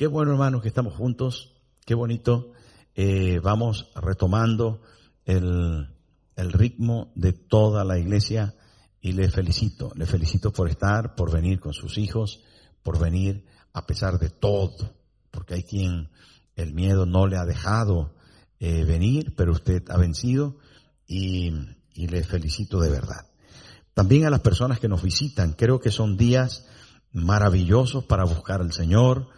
Qué bueno hermanos que estamos juntos, qué bonito. Eh, vamos retomando el, el ritmo de toda la iglesia y le felicito, le felicito por estar, por venir con sus hijos, por venir a pesar de todo, porque hay quien el miedo no le ha dejado eh, venir, pero usted ha vencido y, y le felicito de verdad. También a las personas que nos visitan, creo que son días maravillosos para buscar al Señor,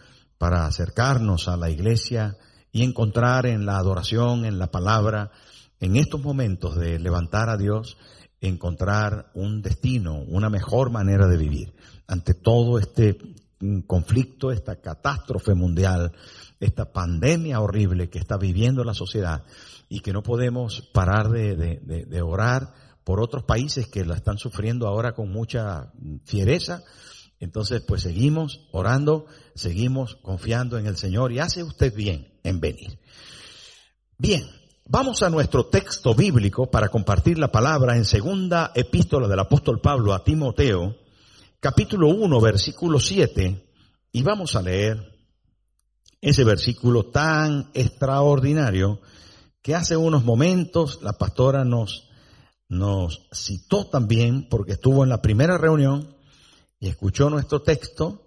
para acercarnos a la iglesia y encontrar en la adoración, en la palabra, en estos momentos de levantar a Dios, encontrar un destino, una mejor manera de vivir. Ante todo este conflicto, esta catástrofe mundial, esta pandemia horrible que está viviendo la sociedad y que no podemos parar de orar por otros países que la están sufriendo ahora con mucha fiereza. Entonces, pues seguimos orando, seguimos confiando en el Señor y hace usted bien en venir. Bien, vamos a nuestro texto bíblico para compartir la palabra en segunda epístola del apóstol Pablo a Timoteo, capítulo 1, versículo 7, y vamos a leer ese versículo tan extraordinario que hace unos momentos la pastora nos nos citó también porque estuvo en la primera reunión y escuchó nuestro texto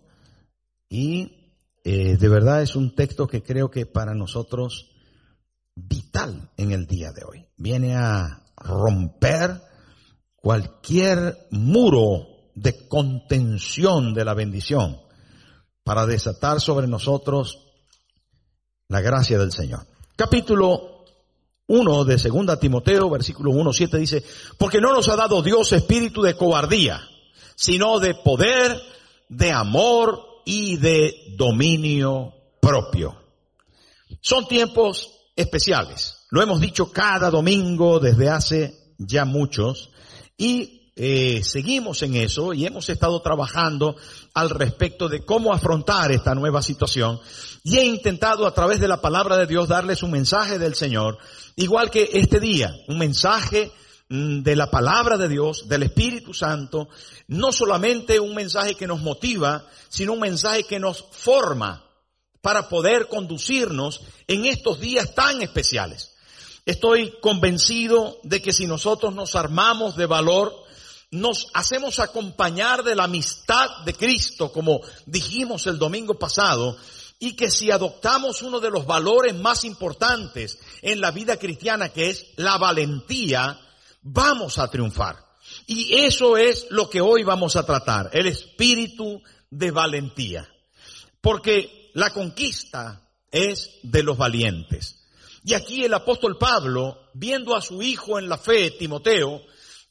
y eh, de verdad es un texto que creo que para nosotros vital en el día de hoy. Viene a romper cualquier muro de contención de la bendición para desatar sobre nosotros la gracia del Señor. Capítulo 1 de segunda Timoteo, versículo 1, 7 dice, porque no nos ha dado Dios espíritu de cobardía, sino de poder, de amor y de dominio propio. Son tiempos especiales. Lo hemos dicho cada domingo desde hace ya muchos y eh, seguimos en eso y hemos estado trabajando al respecto de cómo afrontar esta nueva situación y he intentado a través de la palabra de Dios darles un mensaje del Señor, igual que este día, un mensaje de la palabra de Dios, del Espíritu Santo, no solamente un mensaje que nos motiva, sino un mensaje que nos forma para poder conducirnos en estos días tan especiales. Estoy convencido de que si nosotros nos armamos de valor, nos hacemos acompañar de la amistad de Cristo, como dijimos el domingo pasado, y que si adoptamos uno de los valores más importantes en la vida cristiana, que es la valentía, vamos a triunfar. Y eso es lo que hoy vamos a tratar, el espíritu de valentía. Porque la conquista es de los valientes. Y aquí el apóstol Pablo, viendo a su hijo en la fe, Timoteo,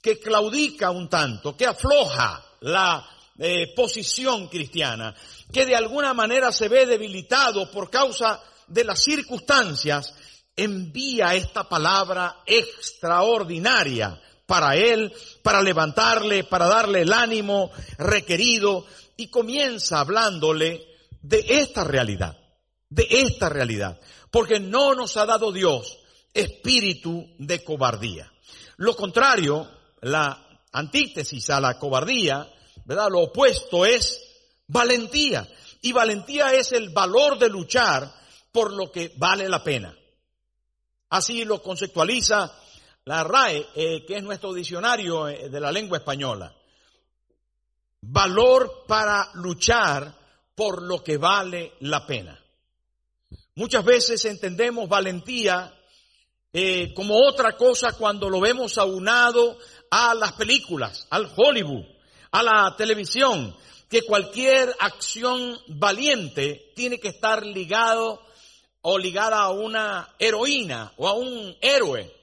que claudica un tanto, que afloja la eh, posición cristiana, que de alguna manera se ve debilitado por causa de las circunstancias, envía esta palabra extraordinaria para él, para levantarle, para darle el ánimo requerido y comienza hablándole de esta realidad, de esta realidad, porque no nos ha dado Dios espíritu de cobardía. Lo contrario, la antítesis a la cobardía, ¿verdad? Lo opuesto es valentía. Y valentía es el valor de luchar por lo que vale la pena. Así lo conceptualiza la RAE, eh, que es nuestro diccionario eh, de la lengua española. Valor para luchar por lo que vale la pena. Muchas veces entendemos valentía eh, como otra cosa cuando lo vemos aunado a las películas, al Hollywood, a la televisión, que cualquier acción valiente tiene que estar ligado o ligada a una heroína o a un héroe.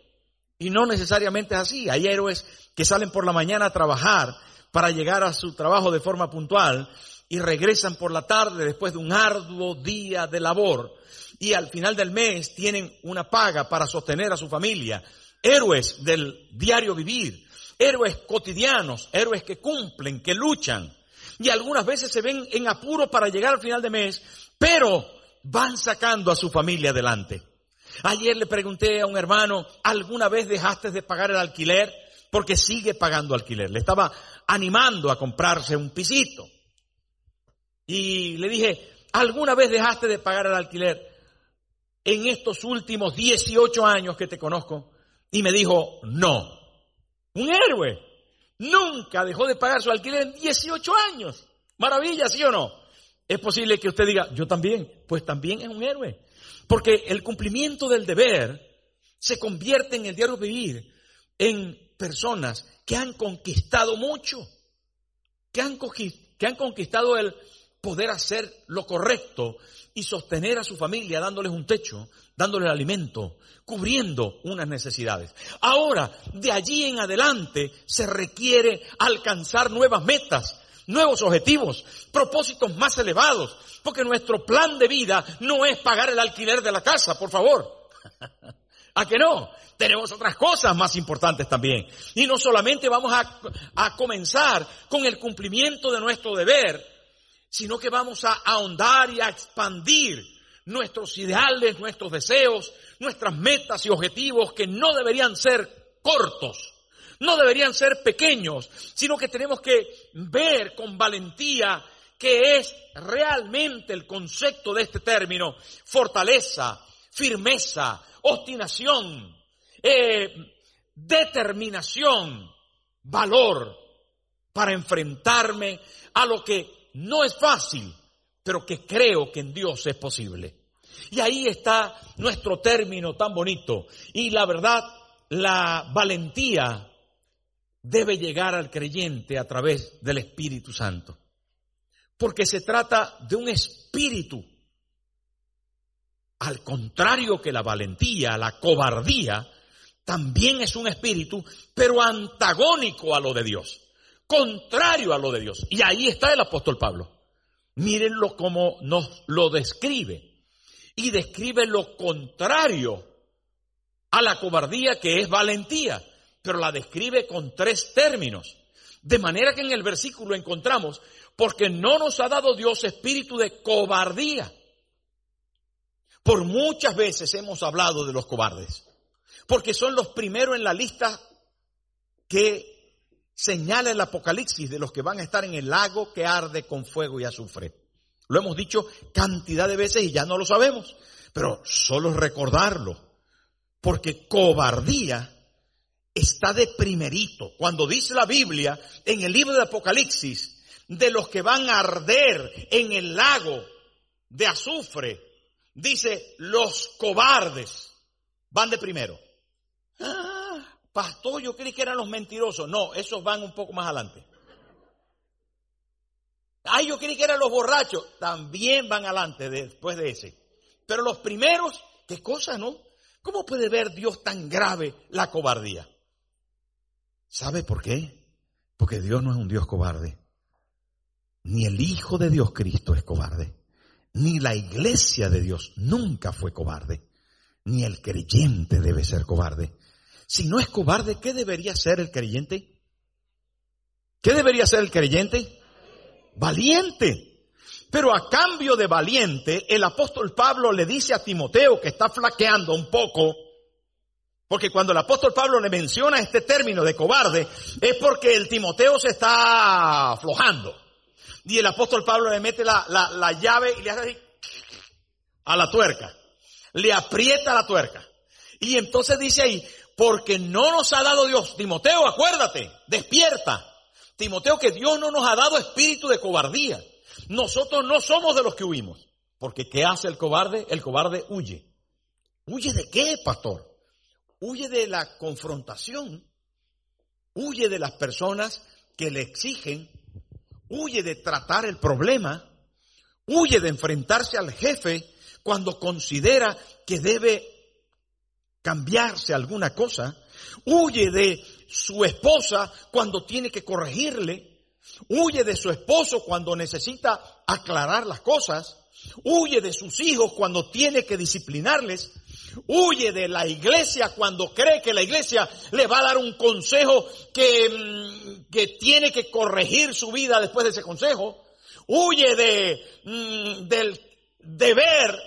Y no necesariamente es así. Hay héroes que salen por la mañana a trabajar para llegar a su trabajo de forma puntual y regresan por la tarde después de un arduo día de labor y al final del mes tienen una paga para sostener a su familia. Héroes del diario vivir, héroes cotidianos, héroes que cumplen, que luchan y algunas veces se ven en apuro para llegar al final de mes, pero van sacando a su familia adelante. Ayer le pregunté a un hermano, ¿alguna vez dejaste de pagar el alquiler? Porque sigue pagando alquiler. Le estaba animando a comprarse un pisito. Y le dije, ¿alguna vez dejaste de pagar el alquiler en estos últimos 18 años que te conozco? Y me dijo, no. Un héroe. Nunca dejó de pagar su alquiler en 18 años. Maravilla, ¿sí o no? Es posible que usted diga, yo también. Pues también es un héroe. Porque el cumplimiento del deber se convierte en el diario vivir en personas que han conquistado mucho, que han, que han conquistado el poder hacer lo correcto y sostener a su familia dándoles un techo, dándoles alimento, cubriendo unas necesidades. Ahora, de allí en adelante se requiere alcanzar nuevas metas, nuevos objetivos, propósitos más elevados, porque nuestro plan de vida no es pagar el alquiler de la casa, por favor. ¿A que no? Tenemos otras cosas más importantes también. Y no solamente vamos a, a comenzar con el cumplimiento de nuestro deber, sino que vamos a ahondar y a expandir nuestros ideales, nuestros deseos, nuestras metas y objetivos que no deberían ser cortos, no deberían ser pequeños, sino que tenemos que ver con valentía que es realmente el concepto de este término, fortaleza, firmeza, obstinación, eh, determinación, valor para enfrentarme a lo que no es fácil, pero que creo que en Dios es posible. Y ahí está nuestro término tan bonito. Y la verdad, la valentía debe llegar al creyente a través del Espíritu Santo porque se trata de un espíritu. Al contrario que la valentía, la cobardía, también es un espíritu, pero antagónico a lo de Dios, contrario a lo de Dios. Y ahí está el apóstol Pablo. Mírenlo como nos lo describe. Y describe lo contrario a la cobardía que es valentía, pero la describe con tres términos. De manera que en el versículo encontramos porque no nos ha dado Dios espíritu de cobardía. Por muchas veces hemos hablado de los cobardes, porque son los primeros en la lista que señala el Apocalipsis de los que van a estar en el lago que arde con fuego y azufre. Lo hemos dicho cantidad de veces y ya no lo sabemos, pero solo recordarlo, porque cobardía está de primerito. Cuando dice la Biblia en el libro de Apocalipsis, de los que van a arder en el lago de azufre. Dice, los cobardes van de primero. Ah, pastor, yo creí que eran los mentirosos. No, esos van un poco más adelante. Ay, yo creí que eran los borrachos. También van adelante después de ese. Pero los primeros, qué cosa, ¿no? ¿Cómo puede ver Dios tan grave la cobardía? ¿Sabe por qué? Porque Dios no es un Dios cobarde. Ni el Hijo de Dios Cristo es cobarde. Ni la iglesia de Dios nunca fue cobarde. Ni el creyente debe ser cobarde. Si no es cobarde, ¿qué debería ser el creyente? ¿Qué debería ser el creyente? Valiente. Pero a cambio de valiente, el apóstol Pablo le dice a Timoteo que está flaqueando un poco, porque cuando el apóstol Pablo le menciona este término de cobarde, es porque el Timoteo se está aflojando. Y el apóstol Pablo le mete la, la, llave y le hace así a la tuerca. Le aprieta la tuerca. Y entonces dice ahí, porque no nos ha dado Dios, Timoteo, acuérdate, despierta. Timoteo, que Dios no nos ha dado espíritu de cobardía. Nosotros no somos de los que huimos. Porque ¿qué hace el cobarde? El cobarde huye. ¿Huye de qué, pastor? Huye de la confrontación. Huye de las personas que le exigen huye de tratar el problema, huye de enfrentarse al jefe cuando considera que debe cambiarse alguna cosa, huye de su esposa cuando tiene que corregirle, huye de su esposo cuando necesita aclarar las cosas, huye de sus hijos cuando tiene que disciplinarles, huye de la iglesia cuando cree que la iglesia le va a dar un consejo que, mm, que tiene que corregir su vida después de ese consejo, huye de, mm, del deber,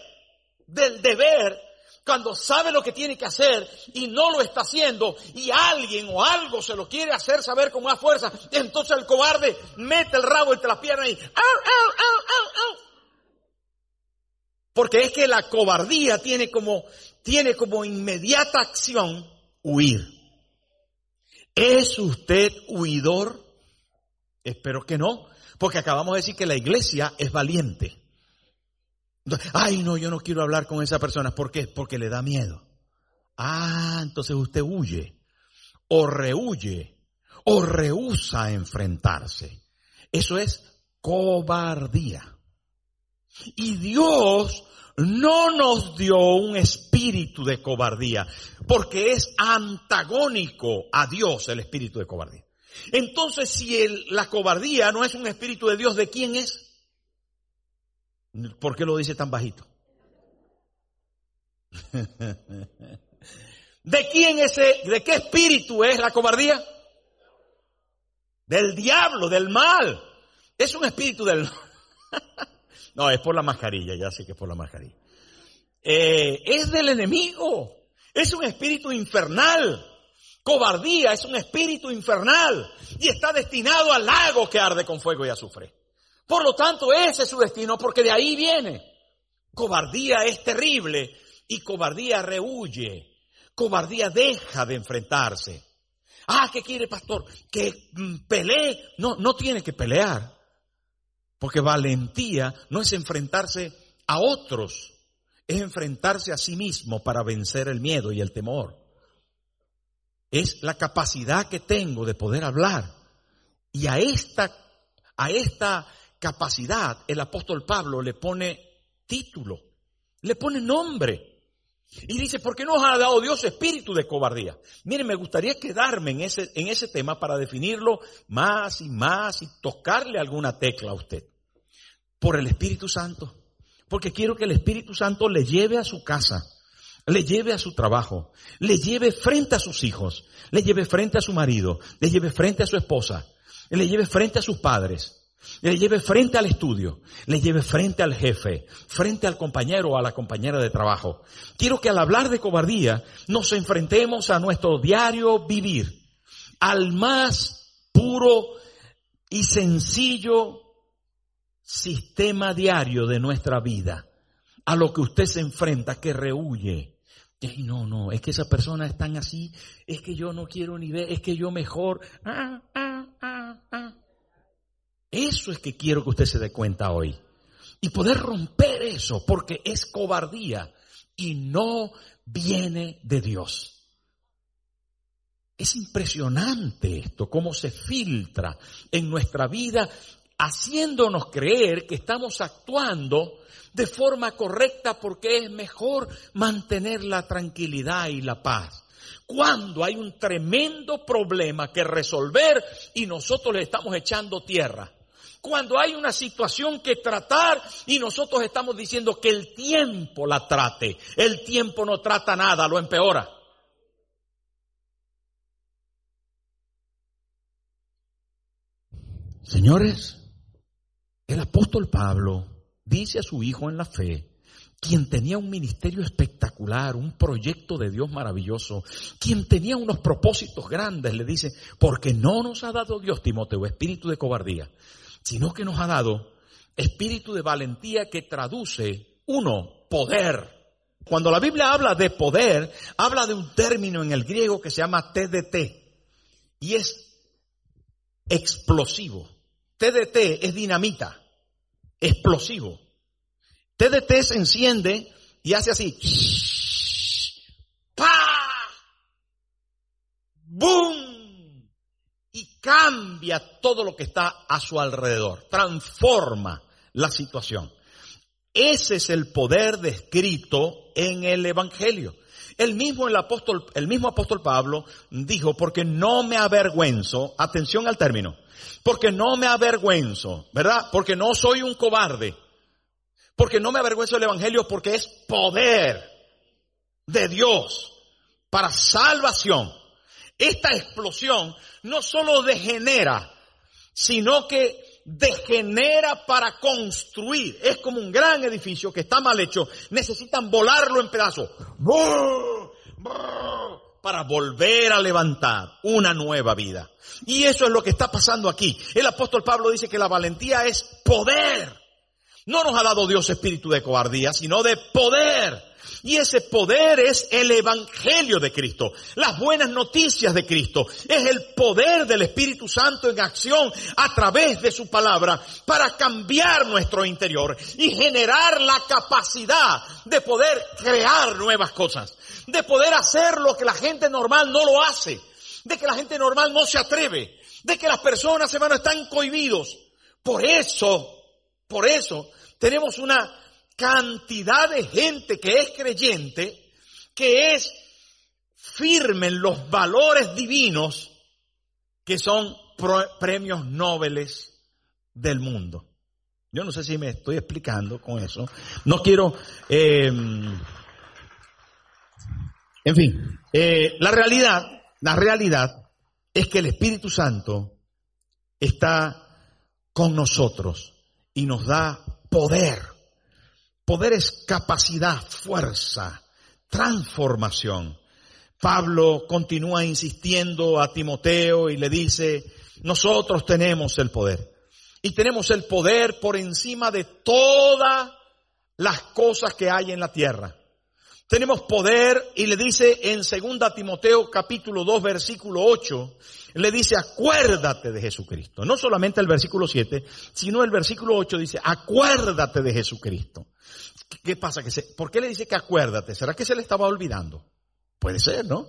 del deber cuando sabe lo que tiene que hacer y no lo está haciendo y alguien o algo se lo quiere hacer saber con más fuerza, entonces el cobarde mete el rabo entre las piernas y. Porque es que la cobardía tiene como, tiene como inmediata acción huir. ¿Es usted huidor? Espero que no, porque acabamos de decir que la iglesia es valiente. Ay, no, yo no quiero hablar con esa persona. ¿Por qué? Porque le da miedo. Ah, entonces usted huye, o rehuye, o rehúsa enfrentarse. Eso es cobardía. Y Dios no nos dio un espíritu de cobardía, porque es antagónico a Dios el espíritu de cobardía. Entonces, si la cobardía no es un espíritu de Dios, ¿de quién es? ¿Por qué lo dice tan bajito? ¿De quién es, de qué espíritu es la cobardía? Del diablo, del mal. Es un espíritu del No, es por la mascarilla, ya sé que es por la mascarilla. Eh, es del enemigo. Es un espíritu infernal. Cobardía es un espíritu infernal y está destinado al lago que arde con fuego y azufre. Por lo tanto, ese es su destino porque de ahí viene. Cobardía es terrible y cobardía rehuye. Cobardía deja de enfrentarse. Ah, ¿qué quiere pastor? Que mm, pelee. No, no tiene que pelear. Porque valentía no es enfrentarse a otros, es enfrentarse a sí mismo para vencer el miedo y el temor. Es la capacidad que tengo de poder hablar. Y a esta, a esta capacidad el apóstol Pablo le pone título, le pone nombre. Y dice, ¿por qué nos ha dado Dios espíritu de cobardía? Miren, me gustaría quedarme en ese, en ese tema para definirlo más y más y tocarle alguna tecla a usted. Por el Espíritu Santo. Porque quiero que el Espíritu Santo le lleve a su casa, le lleve a su trabajo, le lleve frente a sus hijos, le lleve frente a su marido, le lleve frente a su esposa, le lleve frente a sus padres, le lleve frente al estudio, le lleve frente al jefe, frente al compañero o a la compañera de trabajo. Quiero que al hablar de cobardía nos enfrentemos a nuestro diario vivir, al más puro y sencillo sistema diario de nuestra vida, a lo que usted se enfrenta, que rehuye. Y no, no, es que esa persona es tan así, es que yo no quiero ni ver, es que yo mejor. Ah, ah, ah, ah. Eso es que quiero que usted se dé cuenta hoy. Y poder romper eso, porque es cobardía y no viene de Dios. Es impresionante esto, cómo se filtra en nuestra vida, haciéndonos creer que estamos actuando de forma correcta porque es mejor mantener la tranquilidad y la paz. Cuando hay un tremendo problema que resolver y nosotros le estamos echando tierra cuando hay una situación que tratar y nosotros estamos diciendo que el tiempo la trate. El tiempo no trata nada, lo empeora. Señores, el apóstol Pablo dice a su hijo en la fe, quien tenía un ministerio espectacular, un proyecto de Dios maravilloso, quien tenía unos propósitos grandes, le dice, porque no nos ha dado Dios, Timoteo, espíritu de cobardía, sino que nos ha dado espíritu de valentía que traduce, uno, poder. Cuando la Biblia habla de poder, habla de un término en el griego que se llama TDT y es explosivo. TDT es dinamita, explosivo. TDT se enciende y hace así. Cambia todo lo que está a su alrededor, transforma la situación. Ese es el poder descrito en el Evangelio. El mismo, el, apóstol, el mismo apóstol Pablo dijo, porque no me avergüenzo, atención al término, porque no me avergüenzo, ¿verdad? Porque no soy un cobarde, porque no me avergüenzo del Evangelio, porque es poder de Dios para salvación. Esta explosión no solo degenera, sino que degenera para construir. Es como un gran edificio que está mal hecho. Necesitan volarlo en pedazos. Para volver a levantar una nueva vida. Y eso es lo que está pasando aquí. El apóstol Pablo dice que la valentía es poder. No nos ha dado Dios espíritu de cobardía, sino de poder. Y ese poder es el Evangelio de Cristo, las buenas noticias de Cristo. Es el poder del Espíritu Santo en acción a través de su palabra para cambiar nuestro interior y generar la capacidad de poder crear nuevas cosas, de poder hacer lo que la gente normal no lo hace, de que la gente normal no se atreve, de que las personas, hermanos, están cohibidos. Por eso, por eso, tenemos una cantidad de gente que es creyente, que es firme en los valores divinos que son premios nobles del mundo. Yo no sé si me estoy explicando con eso. No quiero... Eh, en fin, eh, la realidad, la realidad es que el Espíritu Santo está con nosotros y nos da poder Poder es capacidad, fuerza, transformación. Pablo continúa insistiendo a Timoteo y le dice, nosotros tenemos el poder. Y tenemos el poder por encima de todas las cosas que hay en la tierra. Tenemos poder y le dice en 2 Timoteo capítulo 2 versículo 8, le dice acuérdate de Jesucristo. No solamente el versículo 7, sino el versículo 8 dice acuérdate de Jesucristo. ¿Qué pasa? Que se, ¿Por qué le dice que acuérdate? ¿Será que se le estaba olvidando? Puede ser, ¿no?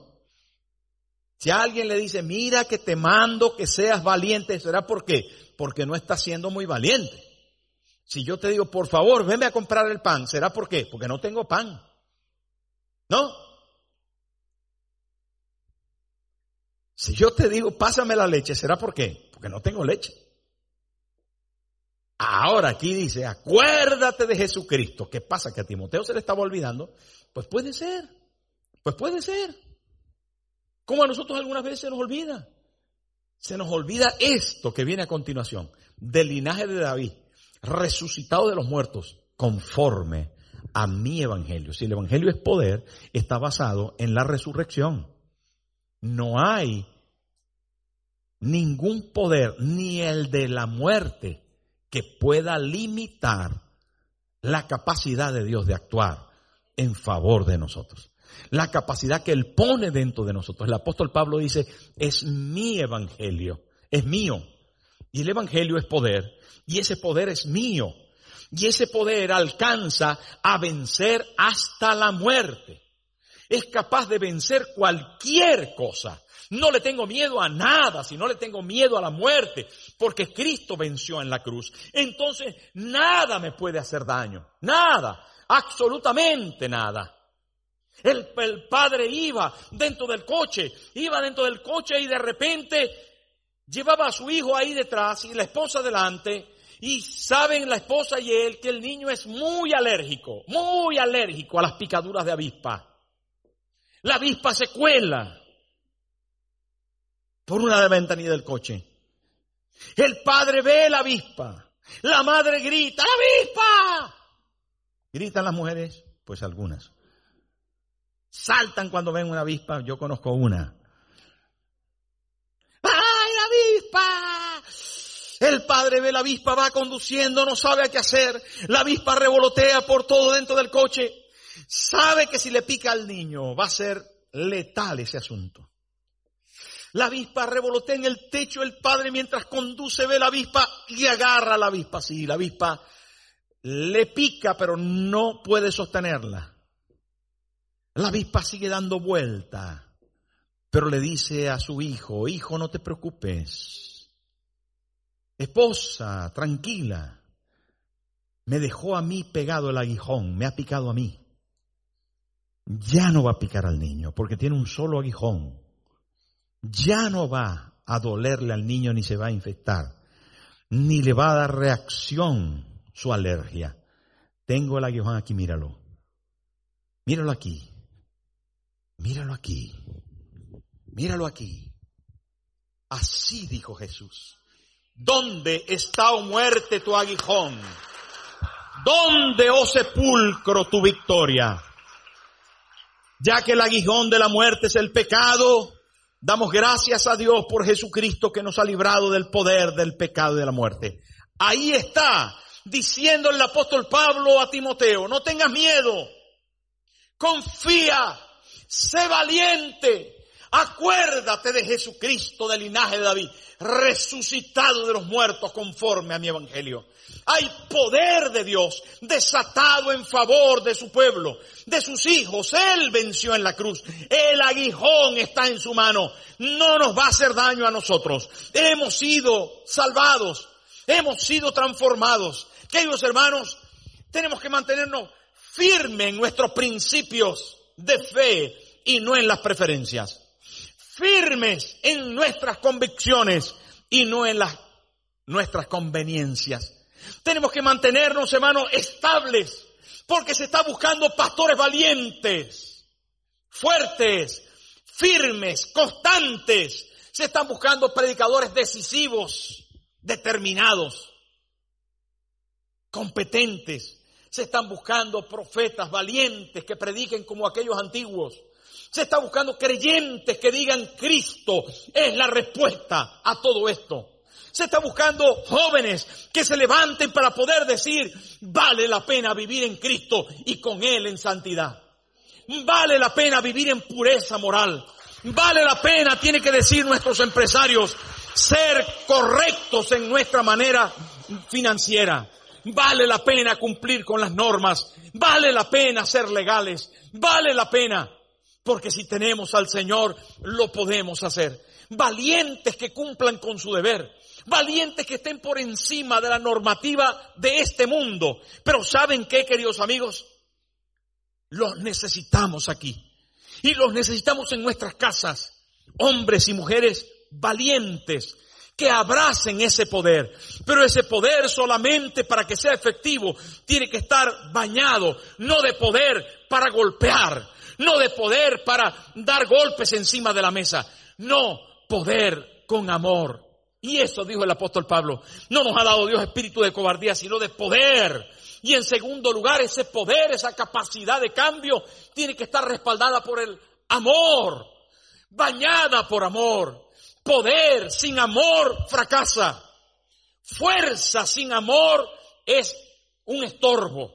Si alguien le dice, mira que te mando que seas valiente, ¿será por qué? Porque no estás siendo muy valiente. Si yo te digo, por favor, venme a comprar el pan, ¿será por qué? Porque no tengo pan. ¿No? Si yo te digo, pásame la leche, ¿será por qué? Porque no tengo leche. Ahora aquí dice, acuérdate de Jesucristo. ¿Qué pasa? Que a Timoteo se le estaba olvidando. Pues puede ser, pues puede ser. Como a nosotros algunas veces se nos olvida. Se nos olvida esto que viene a continuación, del linaje de David, resucitado de los muertos, conforme a mi evangelio. Si el evangelio es poder, está basado en la resurrección. No hay ningún poder, ni el de la muerte, que pueda limitar la capacidad de Dios de actuar en favor de nosotros. La capacidad que Él pone dentro de nosotros. El apóstol Pablo dice, es mi evangelio, es mío. Y el evangelio es poder, y ese poder es mío. Y ese poder alcanza a vencer hasta la muerte. Es capaz de vencer cualquier cosa. No le tengo miedo a nada, si no le tengo miedo a la muerte, porque Cristo venció en la cruz. Entonces, nada me puede hacer daño. Nada. Absolutamente nada. El, el, padre iba dentro del coche, iba dentro del coche y de repente llevaba a su hijo ahí detrás y la esposa delante. Y saben la esposa y él que el niño es muy alérgico, muy alérgico a las picaduras de avispa. La avispa se cuela por una de ventanilla del coche. El padre ve la avispa. La madre grita, ¡la avispa! ¿Gritan las mujeres? Pues algunas. Saltan cuando ven una avispa, yo conozco una. ¡Ay, la avispa! El padre ve la avispa, va conduciendo, no sabe qué hacer. La avispa revolotea por todo dentro del coche. Sabe que si le pica al niño va a ser letal ese asunto. La avispa revolotea en el techo, el padre mientras conduce ve la avispa y agarra la avispa. Sí, la avispa le pica, pero no puede sostenerla. La avispa sigue dando vuelta, pero le dice a su hijo, hijo, no te preocupes. Esposa, tranquila. Me dejó a mí pegado el aguijón, me ha picado a mí. ya no va a picar al niño porque tiene un solo aguijón. Ya no va a dolerle al niño ni se va a infectar, ni le va a dar reacción su alergia. Tengo el aguijón aquí, míralo. Míralo aquí. Míralo aquí. Míralo aquí. Así dijo Jesús. ¿Dónde está, o oh muerte, tu aguijón? ¿Dónde, oh sepulcro, tu victoria? Ya que el aguijón de la muerte es el pecado, damos gracias a Dios por Jesucristo que nos ha librado del poder del pecado y de la muerte. Ahí está, diciendo el apóstol Pablo a Timoteo, no tengas miedo, confía, sé valiente, acuérdate de Jesucristo del linaje de David, resucitado de los muertos conforme a mi evangelio. Hay poder de Dios desatado en favor de su pueblo, de sus hijos. Él venció en la cruz. El aguijón está en su mano. No nos va a hacer daño a nosotros. Hemos sido salvados. Hemos sido transformados. Queridos hermanos, tenemos que mantenernos firmes en nuestros principios de fe y no en las preferencias. Firmes en nuestras convicciones y no en las nuestras conveniencias. Tenemos que mantenernos, hermanos, estables, porque se está buscando pastores valientes, fuertes, firmes, constantes. Se están buscando predicadores decisivos, determinados, competentes. Se están buscando profetas valientes que prediquen como aquellos antiguos. Se está buscando creyentes que digan Cristo es la respuesta a todo esto. Se está buscando jóvenes que se levanten para poder decir, vale la pena vivir en Cristo y con Él en santidad. Vale la pena vivir en pureza moral. Vale la pena, tiene que decir nuestros empresarios, ser correctos en nuestra manera financiera. Vale la pena cumplir con las normas. Vale la pena ser legales. Vale la pena. Porque si tenemos al Señor, lo podemos hacer. Valientes que cumplan con su deber valientes que estén por encima de la normativa de este mundo. Pero ¿saben qué, queridos amigos? Los necesitamos aquí. Y los necesitamos en nuestras casas. Hombres y mujeres valientes que abracen ese poder. Pero ese poder solamente para que sea efectivo tiene que estar bañado, no de poder para golpear, no de poder para dar golpes encima de la mesa, no poder con amor. Y eso dijo el apóstol Pablo. No nos ha dado Dios espíritu de cobardía, sino de poder. Y en segundo lugar, ese poder, esa capacidad de cambio, tiene que estar respaldada por el amor, bañada por amor. Poder sin amor fracasa. Fuerza sin amor es un estorbo.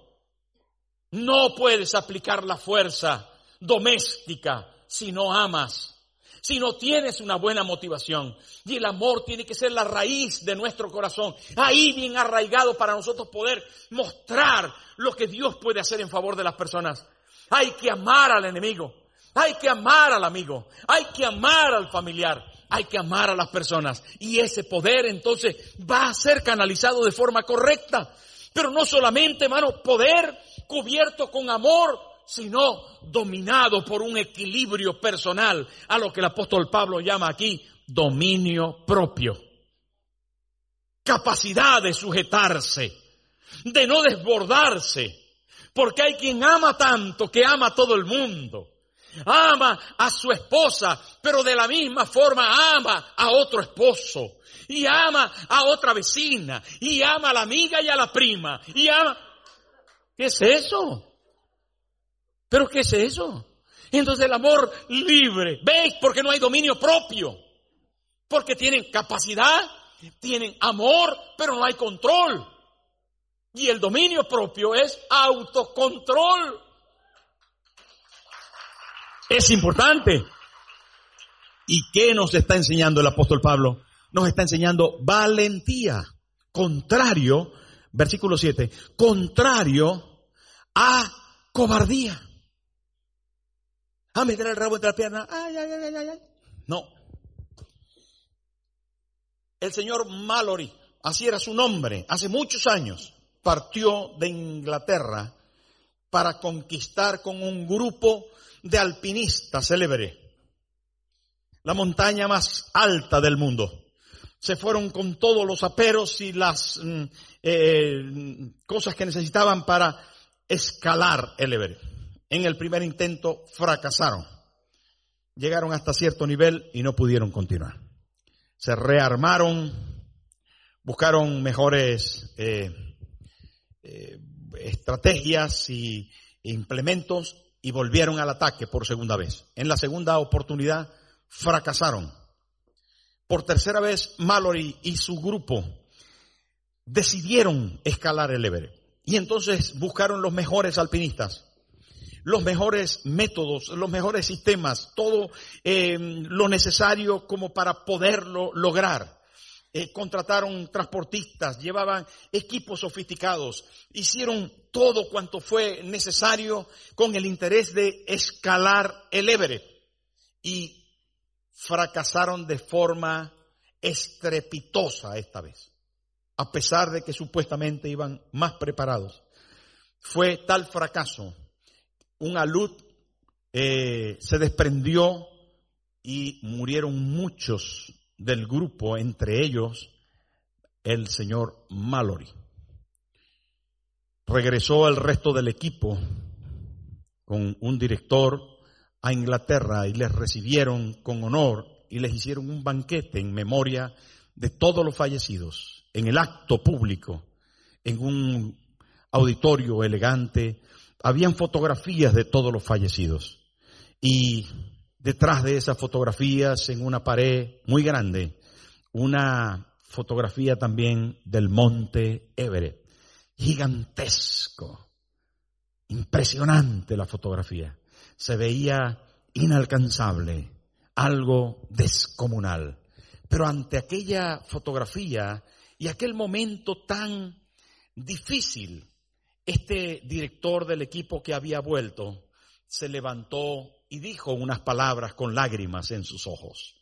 No puedes aplicar la fuerza doméstica si no amas si no tienes una buena motivación. Y el amor tiene que ser la raíz de nuestro corazón, ahí bien arraigado para nosotros poder mostrar lo que Dios puede hacer en favor de las personas. Hay que amar al enemigo, hay que amar al amigo, hay que amar al familiar, hay que amar a las personas. Y ese poder entonces va a ser canalizado de forma correcta. Pero no solamente, hermano, poder cubierto con amor, sino dominado por un equilibrio personal, a lo que el apóstol Pablo llama aquí dominio propio. Capacidad de sujetarse, de no desbordarse, porque hay quien ama tanto que ama a todo el mundo. Ama a su esposa, pero de la misma forma ama a otro esposo. Y ama a otra vecina. Y ama a la amiga y a la prima. Y ama... ¿Qué es eso? ¿Pero qué es eso? Entonces el amor libre, ¿veis? Porque no hay dominio propio. Porque tienen capacidad, tienen amor, pero no hay control. Y el dominio propio es autocontrol. Es importante. ¿Y qué nos está enseñando el apóstol Pablo? Nos está enseñando valentía. Contrario, versículo 7, contrario a cobardía. Ah, meter el rabo entre las piernas. Ay, ay, ay, ay, ay. No. El señor Mallory, así era su nombre, hace muchos años, partió de Inglaterra para conquistar con un grupo de alpinistas célebre la montaña más alta del mundo. Se fueron con todos los aperos y las mm, eh, cosas que necesitaban para escalar el Everest. En el primer intento fracasaron. Llegaron hasta cierto nivel y no pudieron continuar. Se rearmaron, buscaron mejores eh, eh, estrategias y implementos y volvieron al ataque por segunda vez. En la segunda oportunidad fracasaron. Por tercera vez, Mallory y su grupo decidieron escalar el Everest. Y entonces buscaron los mejores alpinistas, los mejores métodos, los mejores sistemas, todo eh, lo necesario como para poderlo lograr. Eh, contrataron transportistas, llevaban equipos sofisticados, hicieron todo cuanto fue necesario con el interés de escalar el Everest. Y fracasaron de forma estrepitosa esta vez, a pesar de que supuestamente iban más preparados. Fue tal fracaso, un alud eh, se desprendió y murieron muchos del grupo, entre ellos el señor Mallory. Regresó el resto del equipo con un director a Inglaterra y les recibieron con honor y les hicieron un banquete en memoria de todos los fallecidos, en el acto público, en un auditorio elegante. Habían fotografías de todos los fallecidos. Y detrás de esas fotografías, en una pared muy grande, una fotografía también del monte Everett. Gigantesco. Impresionante la fotografía se veía inalcanzable, algo descomunal. Pero ante aquella fotografía y aquel momento tan difícil, este director del equipo que había vuelto se levantó y dijo unas palabras con lágrimas en sus ojos.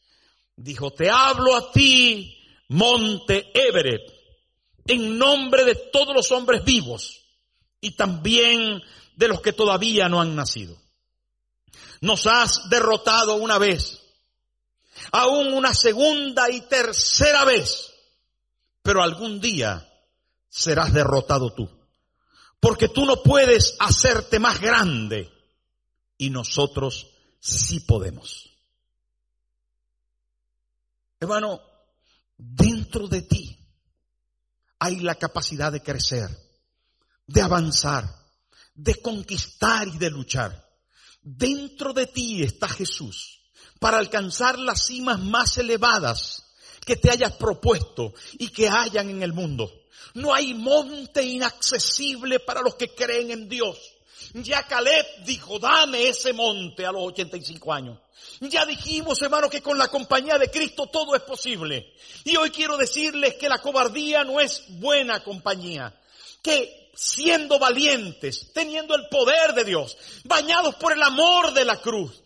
Dijo, te hablo a ti, monte Everett, en nombre de todos los hombres vivos y también de los que todavía no han nacido. Nos has derrotado una vez, aún una segunda y tercera vez, pero algún día serás derrotado tú, porque tú no puedes hacerte más grande y nosotros sí podemos. Hermano, dentro de ti hay la capacidad de crecer, de avanzar, de conquistar y de luchar. Dentro de ti está Jesús para alcanzar las cimas más elevadas que te hayas propuesto y que hayan en el mundo. No hay monte inaccesible para los que creen en Dios. Ya Caleb dijo, dame ese monte a los 85 años. Ya dijimos, hermano, que con la compañía de Cristo todo es posible. Y hoy quiero decirles que la cobardía no es buena compañía. Que siendo valientes, teniendo el poder de Dios, bañados por el amor de la cruz,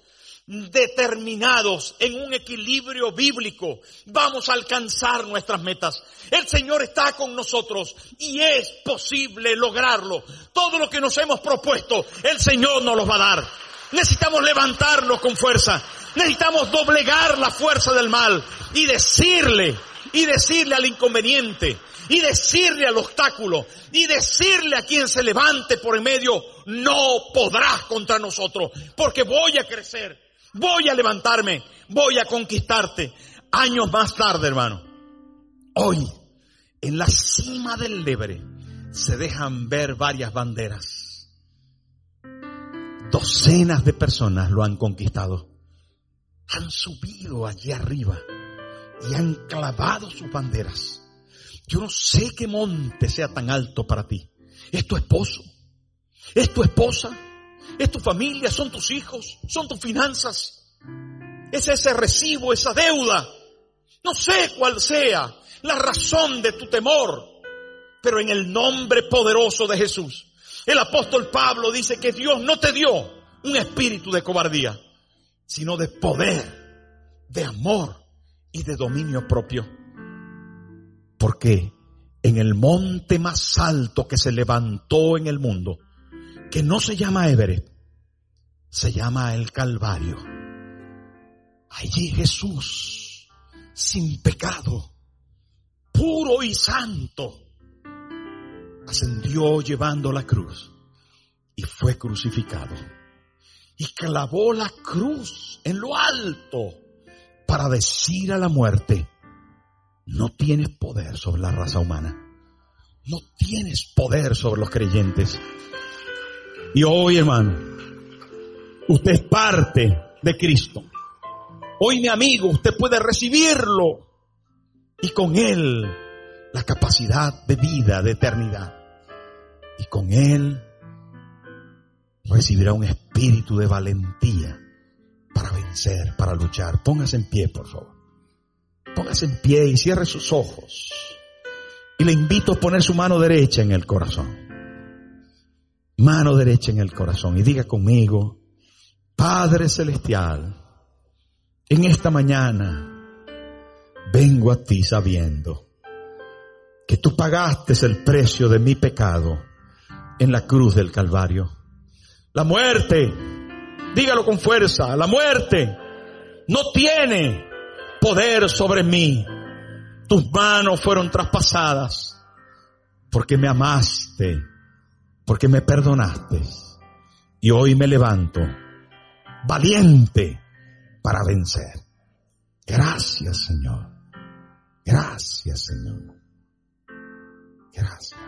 determinados en un equilibrio bíblico, vamos a alcanzar nuestras metas. El Señor está con nosotros y es posible lograrlo. Todo lo que nos hemos propuesto, el Señor nos lo va a dar. Necesitamos levantarnos con fuerza. Necesitamos doblegar la fuerza del mal y decirle, y decirle al inconveniente, y decirle al obstáculo y decirle a quien se levante por en medio, no podrás contra nosotros, porque voy a crecer, voy a levantarme, voy a conquistarte. Años más tarde, hermano, hoy, en la cima del Lebre, se dejan ver varias banderas. Docenas de personas lo han conquistado. Han subido allí arriba y han clavado sus banderas yo no sé qué monte sea tan alto para ti. Es tu esposo, es tu esposa, es tu familia, son tus hijos, son tus finanzas. Es ese recibo, esa deuda. No sé cuál sea la razón de tu temor, pero en el nombre poderoso de Jesús. El apóstol Pablo dice que Dios no te dio un espíritu de cobardía, sino de poder, de amor y de dominio propio. Porque en el monte más alto que se levantó en el mundo, que no se llama Everett, se llama el Calvario. Allí Jesús, sin pecado, puro y santo, ascendió llevando la cruz y fue crucificado. Y clavó la cruz en lo alto para decir a la muerte, no tienes poder sobre la raza humana. No tienes poder sobre los creyentes. Y hoy, hermano, usted es parte de Cristo. Hoy, mi amigo, usted puede recibirlo y con Él la capacidad de vida, de eternidad. Y con Él recibirá un espíritu de valentía para vencer, para luchar. Póngase en pie, por favor. Póngase en pie y cierre sus ojos. Y le invito a poner su mano derecha en el corazón. Mano derecha en el corazón. Y diga conmigo, Padre Celestial, en esta mañana vengo a ti sabiendo que tú pagaste el precio de mi pecado en la cruz del Calvario. La muerte, dígalo con fuerza, la muerte no tiene poder sobre mí. Tus manos fueron traspasadas porque me amaste, porque me perdonaste. Y hoy me levanto valiente para vencer. Gracias Señor. Gracias Señor. Gracias.